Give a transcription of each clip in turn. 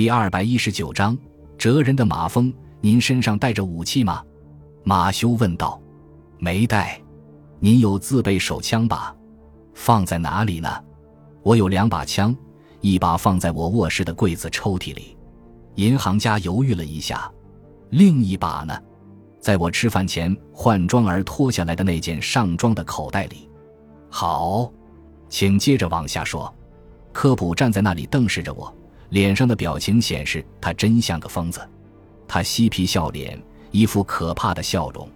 第二百一十九章哲人的马蜂。您身上带着武器吗？马修问道。没带。您有自备手枪吧？放在哪里呢？我有两把枪，一把放在我卧室的柜子抽屉里。银行家犹豫了一下，另一把呢？在我吃饭前换装而脱下来的那件上装的口袋里。好，请接着往下说。科普站在那里瞪视着我。脸上的表情显示他真像个疯子，他嬉皮笑脸，一副可怕的笑容。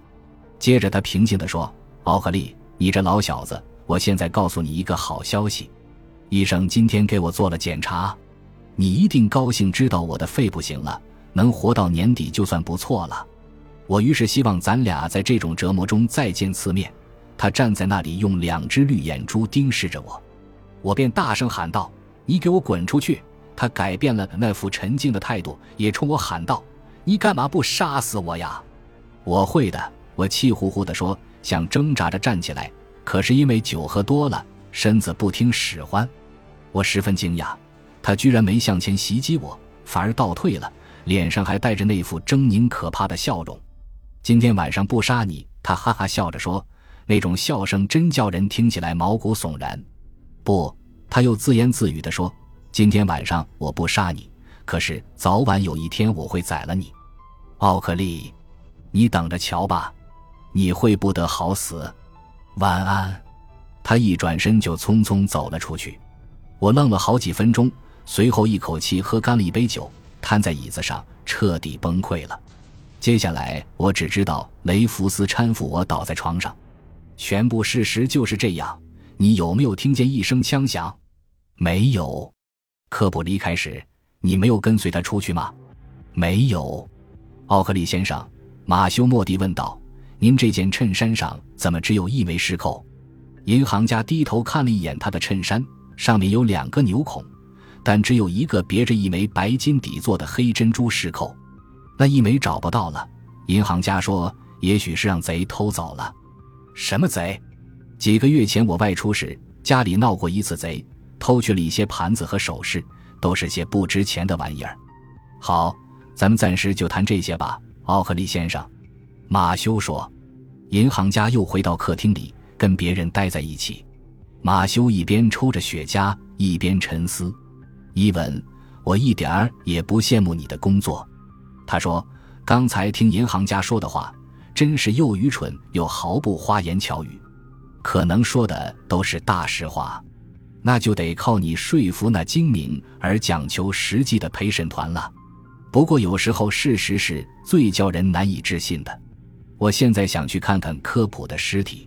接着他平静地说：“奥克利，你这老小子，我现在告诉你一个好消息，医生今天给我做了检查，你一定高兴知道我的肺不行了，能活到年底就算不错了。”我于是希望咱俩在这种折磨中再见次面。他站在那里，用两只绿眼珠盯视着我，我便大声喊道：“你给我滚出去！”他改变了那副沉静的态度，也冲我喊道：“你干嘛不杀死我呀？”“我会的。”我气呼呼地说，想挣扎着站起来，可是因为酒喝多了，身子不听使唤。我十分惊讶，他居然没向前袭击我，反而倒退了，脸上还带着那副狰狞可怕的笑容。今天晚上不杀你，他哈哈笑着说，那种笑声真叫人听起来毛骨悚然。不，他又自言自语地说。今天晚上我不杀你，可是早晚有一天我会宰了你，奥克利，你等着瞧吧，你会不得好死。晚安。他一转身就匆匆走了出去。我愣了好几分钟，随后一口气喝干了一杯酒，瘫在椅子上，彻底崩溃了。接下来我只知道雷福斯搀扶我倒在床上，全部事实就是这样。你有没有听见一声枪响？没有。科普离开时，你没有跟随他出去吗？没有，奥克利先生。马修·莫迪问道：“您这件衬衫上怎么只有一枚饰扣？”银行家低头看了一眼他的衬衫，上面有两个纽孔，但只有一个别着一枚白金底座的黑珍珠饰扣，那一枚找不到了。银行家说：“也许是让贼偷走了。”什么贼？几个月前我外出时，家里闹过一次贼。偷去了一些盘子和首饰，都是些不值钱的玩意儿。好，咱们暂时就谈这些吧，奥克利先生。马修说。银行家又回到客厅里，跟别人待在一起。马修一边抽着雪茄，一边沉思。伊文，我一点儿也不羡慕你的工作。他说：“刚才听银行家说的话，真是又愚蠢又毫不花言巧语，可能说的都是大实话。”那就得靠你说服那精明而讲求实际的陪审团了。不过有时候事实是最叫人难以置信的。我现在想去看看科普的尸体。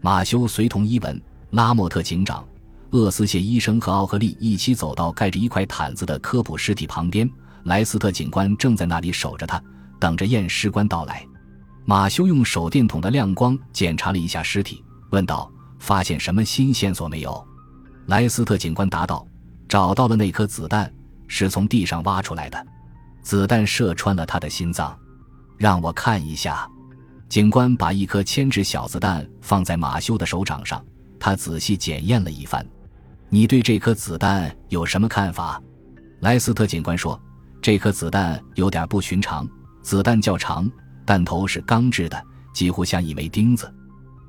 马修随同伊文、拉莫特警长、厄斯谢医生和奥克利一起走到盖着一块毯子的科普尸体旁边。莱斯特警官正在那里守着他，等着验尸官到来。马修用手电筒的亮光检查了一下尸体，问道：“发现什么新线索没有？”莱斯特警官答道：“找到了那颗子弹，是从地上挖出来的，子弹射穿了他的心脏。让我看一下。”警官把一颗铅制小子弹放在马修的手掌上，他仔细检验了一番。“你对这颗子弹有什么看法？”莱斯特警官说：“这颗子弹有点不寻常，子弹较长，弹头是钢制的，几乎像一枚钉子。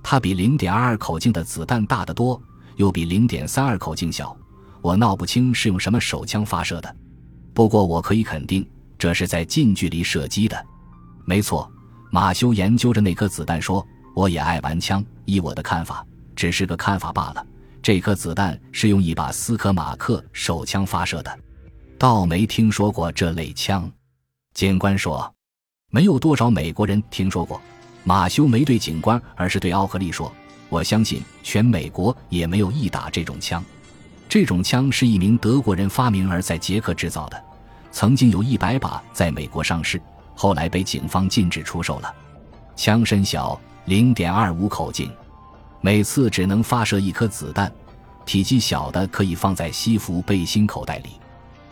它比0.22口径的子弹大得多。”又比零点三二口径小，我闹不清是用什么手枪发射的，不过我可以肯定，这是在近距离射击的。没错，马修研究着那颗子弹说：“我也爱玩枪，依我的看法，只是个看法罢了。这颗子弹是用一把斯科马克手枪发射的，倒没听说过这类枪。”警官说：“没有多少美国人听说过。”马修没对警官，而是对奥克利说。我相信全美国也没有一打这种枪。这种枪是一名德国人发明而在捷克制造的，曾经有一百把在美国上市，后来被警方禁止出售了。枪身小，零点二五口径，每次只能发射一颗子弹，体积小的可以放在西服背心口袋里。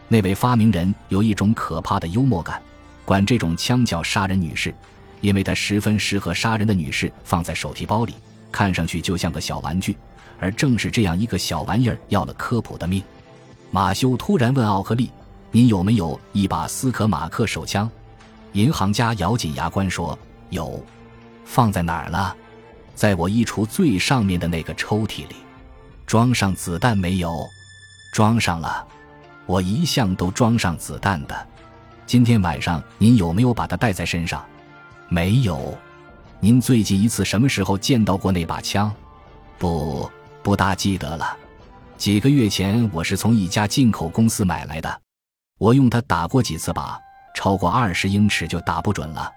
那位发明人有一种可怕的幽默感，管这种枪叫“杀人女士”，因为它十分适合杀人的女士放在手提包里。看上去就像个小玩具，而正是这样一个小玩意儿要了科普的命。马修突然问奥克利：“您有没有一把斯科马克手枪？银行家咬紧牙关说：“有。”放在哪儿了？在我衣橱最上面的那个抽屉里。装上子弹没有？装上了。我一向都装上子弹的。今天晚上您有没有把它带在身上？没有。您最近一次什么时候见到过那把枪？不，不大记得了。几个月前我是从一家进口公司买来的。我用它打过几次靶，超过二十英尺就打不准了。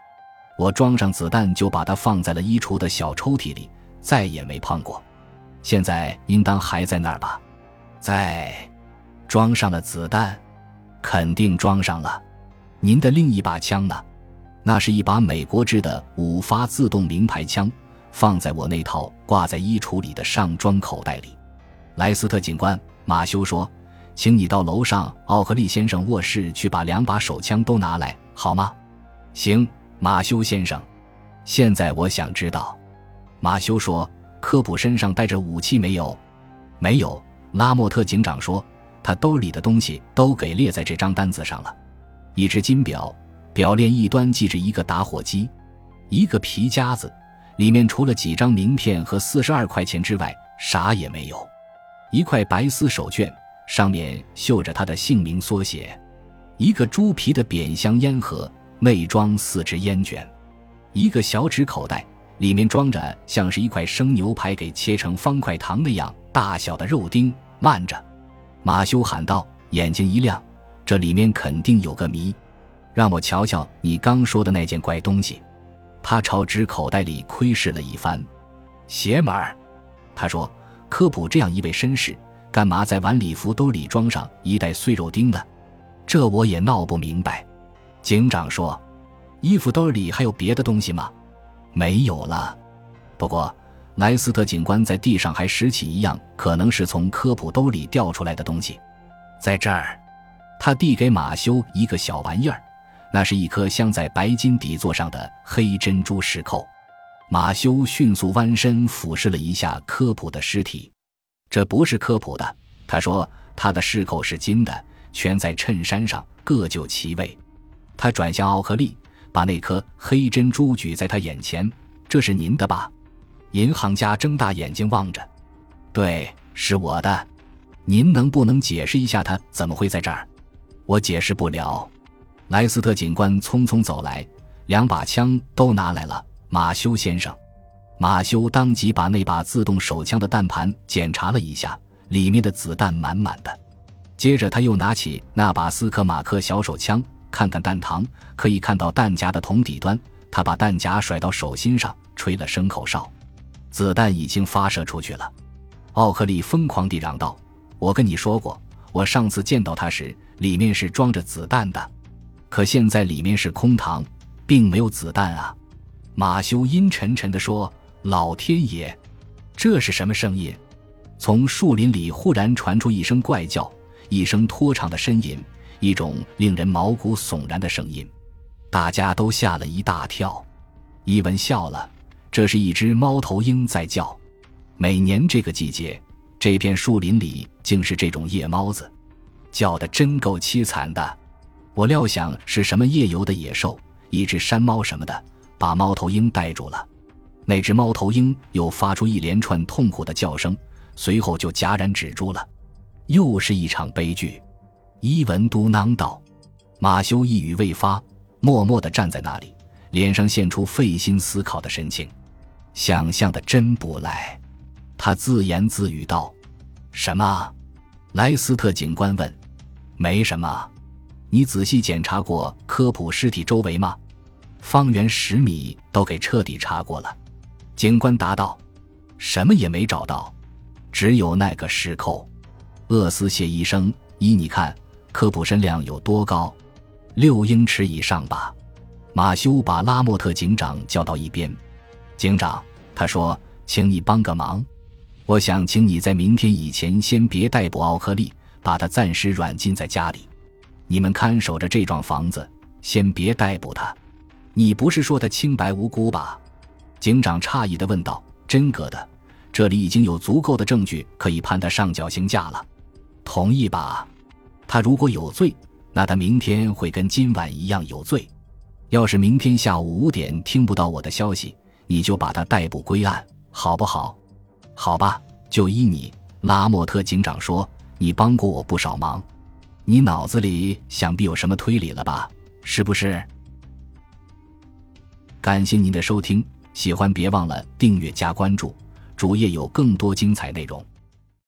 我装上子弹就把它放在了衣橱的小抽屉里，再也没碰过。现在应当还在那儿吧？在。装上了子弹，肯定装上了。您的另一把枪呢？那是一把美国制的五发自动名牌枪，放在我那套挂在衣橱里的上装口袋里。莱斯特警官，马修说：“请你到楼上奥克利先生卧室去把两把手枪都拿来，好吗？”行。马修先生，现在我想知道，马修说：“科普身上带着武器没有？”“没有。”拉莫特警长说：“他兜里的东西都给列在这张单子上了。一只金表，表链一端系着一个打火机，一个皮夹子，里面除了几张名片和四十二块钱之外，啥也没有。一块白丝手绢，上面绣着他的姓名缩写，一个猪皮的扁香烟盒。”内装四支烟卷，一个小纸口袋，里面装着像是一块生牛排给切成方块糖那样大小的肉丁。慢着，马修喊道，眼睛一亮，这里面肯定有个谜，让我瞧瞧你刚说的那件怪东西。他朝纸口袋里窥视了一番，邪门儿。他说：“科普这样一位绅士，干嘛在晚礼服兜里装上一袋碎肉丁呢？这我也闹不明白。”警长说：“衣服兜里还有别的东西吗？”“没有了。”不过莱斯特警官在地上还拾起一样可能是从科普兜里掉出来的东西，在这儿，他递给马修一个小玩意儿，那是一颗镶在白金底座上的黑珍珠饰扣。马修迅速弯身俯视了一下科普的尸体，这不是科普的。他说：“他的饰扣是金的，全在衬衫上，各就其位。”他转向奥克利，把那颗黑珍珠举在他眼前：“这是您的吧？”银行家睁大眼睛望着：“对，是我的。您能不能解释一下，他怎么会在这儿？”“我解释不了。”莱斯特警官匆匆走来，两把枪都拿来了。马修先生，马修当即把那把自动手枪的弹盘检查了一下，里面的子弹满满的。接着他又拿起那把斯科马克小手枪。看看弹膛，可以看到弹夹的铜底端。他把弹夹甩到手心上，吹了声口哨，子弹已经发射出去了。奥克利疯狂地嚷道：“我跟你说过，我上次见到他时，里面是装着子弹的，可现在里面是空膛，并没有子弹啊！”马修阴沉沉地说：“老天爷，这是什么声音？”从树林里忽然传出一声怪叫，一声拖长的呻吟。一种令人毛骨悚然的声音，大家都吓了一大跳。伊文笑了，这是一只猫头鹰在叫。每年这个季节，这片树林里竟是这种夜猫子，叫的真够凄惨的。我料想是什么夜游的野兽，一只山猫什么的，把猫头鹰带住了。那只猫头鹰又发出一连串痛苦的叫声，随后就戛然止住了。又是一场悲剧。伊文嘟囔道：“马修一语未发，默默地站在那里，脸上现出费心思考的神情。想象的真不赖。”他自言自语道：“什么？”莱斯特警官问。“没什么。你仔细检查过科普尸体周围吗？方圆十米都给彻底查过了。”警官答道：“什么也没找到，只有那个石扣。”厄斯谢医生，依你看。科普身量有多高？六英尺以上吧。马修把拉莫特警长叫到一边。警长，他说：“请你帮个忙，我想请你在明天以前先别逮捕奥克利，把他暂时软禁在家里。你们看守着这幢房子，先别逮捕他。你不是说他清白无辜吧？”警长诧异地问道。“真格的，这里已经有足够的证据可以判他上绞刑架了。同意吧？”他如果有罪，那他明天会跟今晚一样有罪。要是明天下午五点听不到我的消息，你就把他逮捕归案，好不好？好吧，就依你。拉莫特警长说：“你帮过我不少忙，你脑子里想必有什么推理了吧？是不是？”感谢您的收听，喜欢别忘了订阅加关注，主页有更多精彩内容。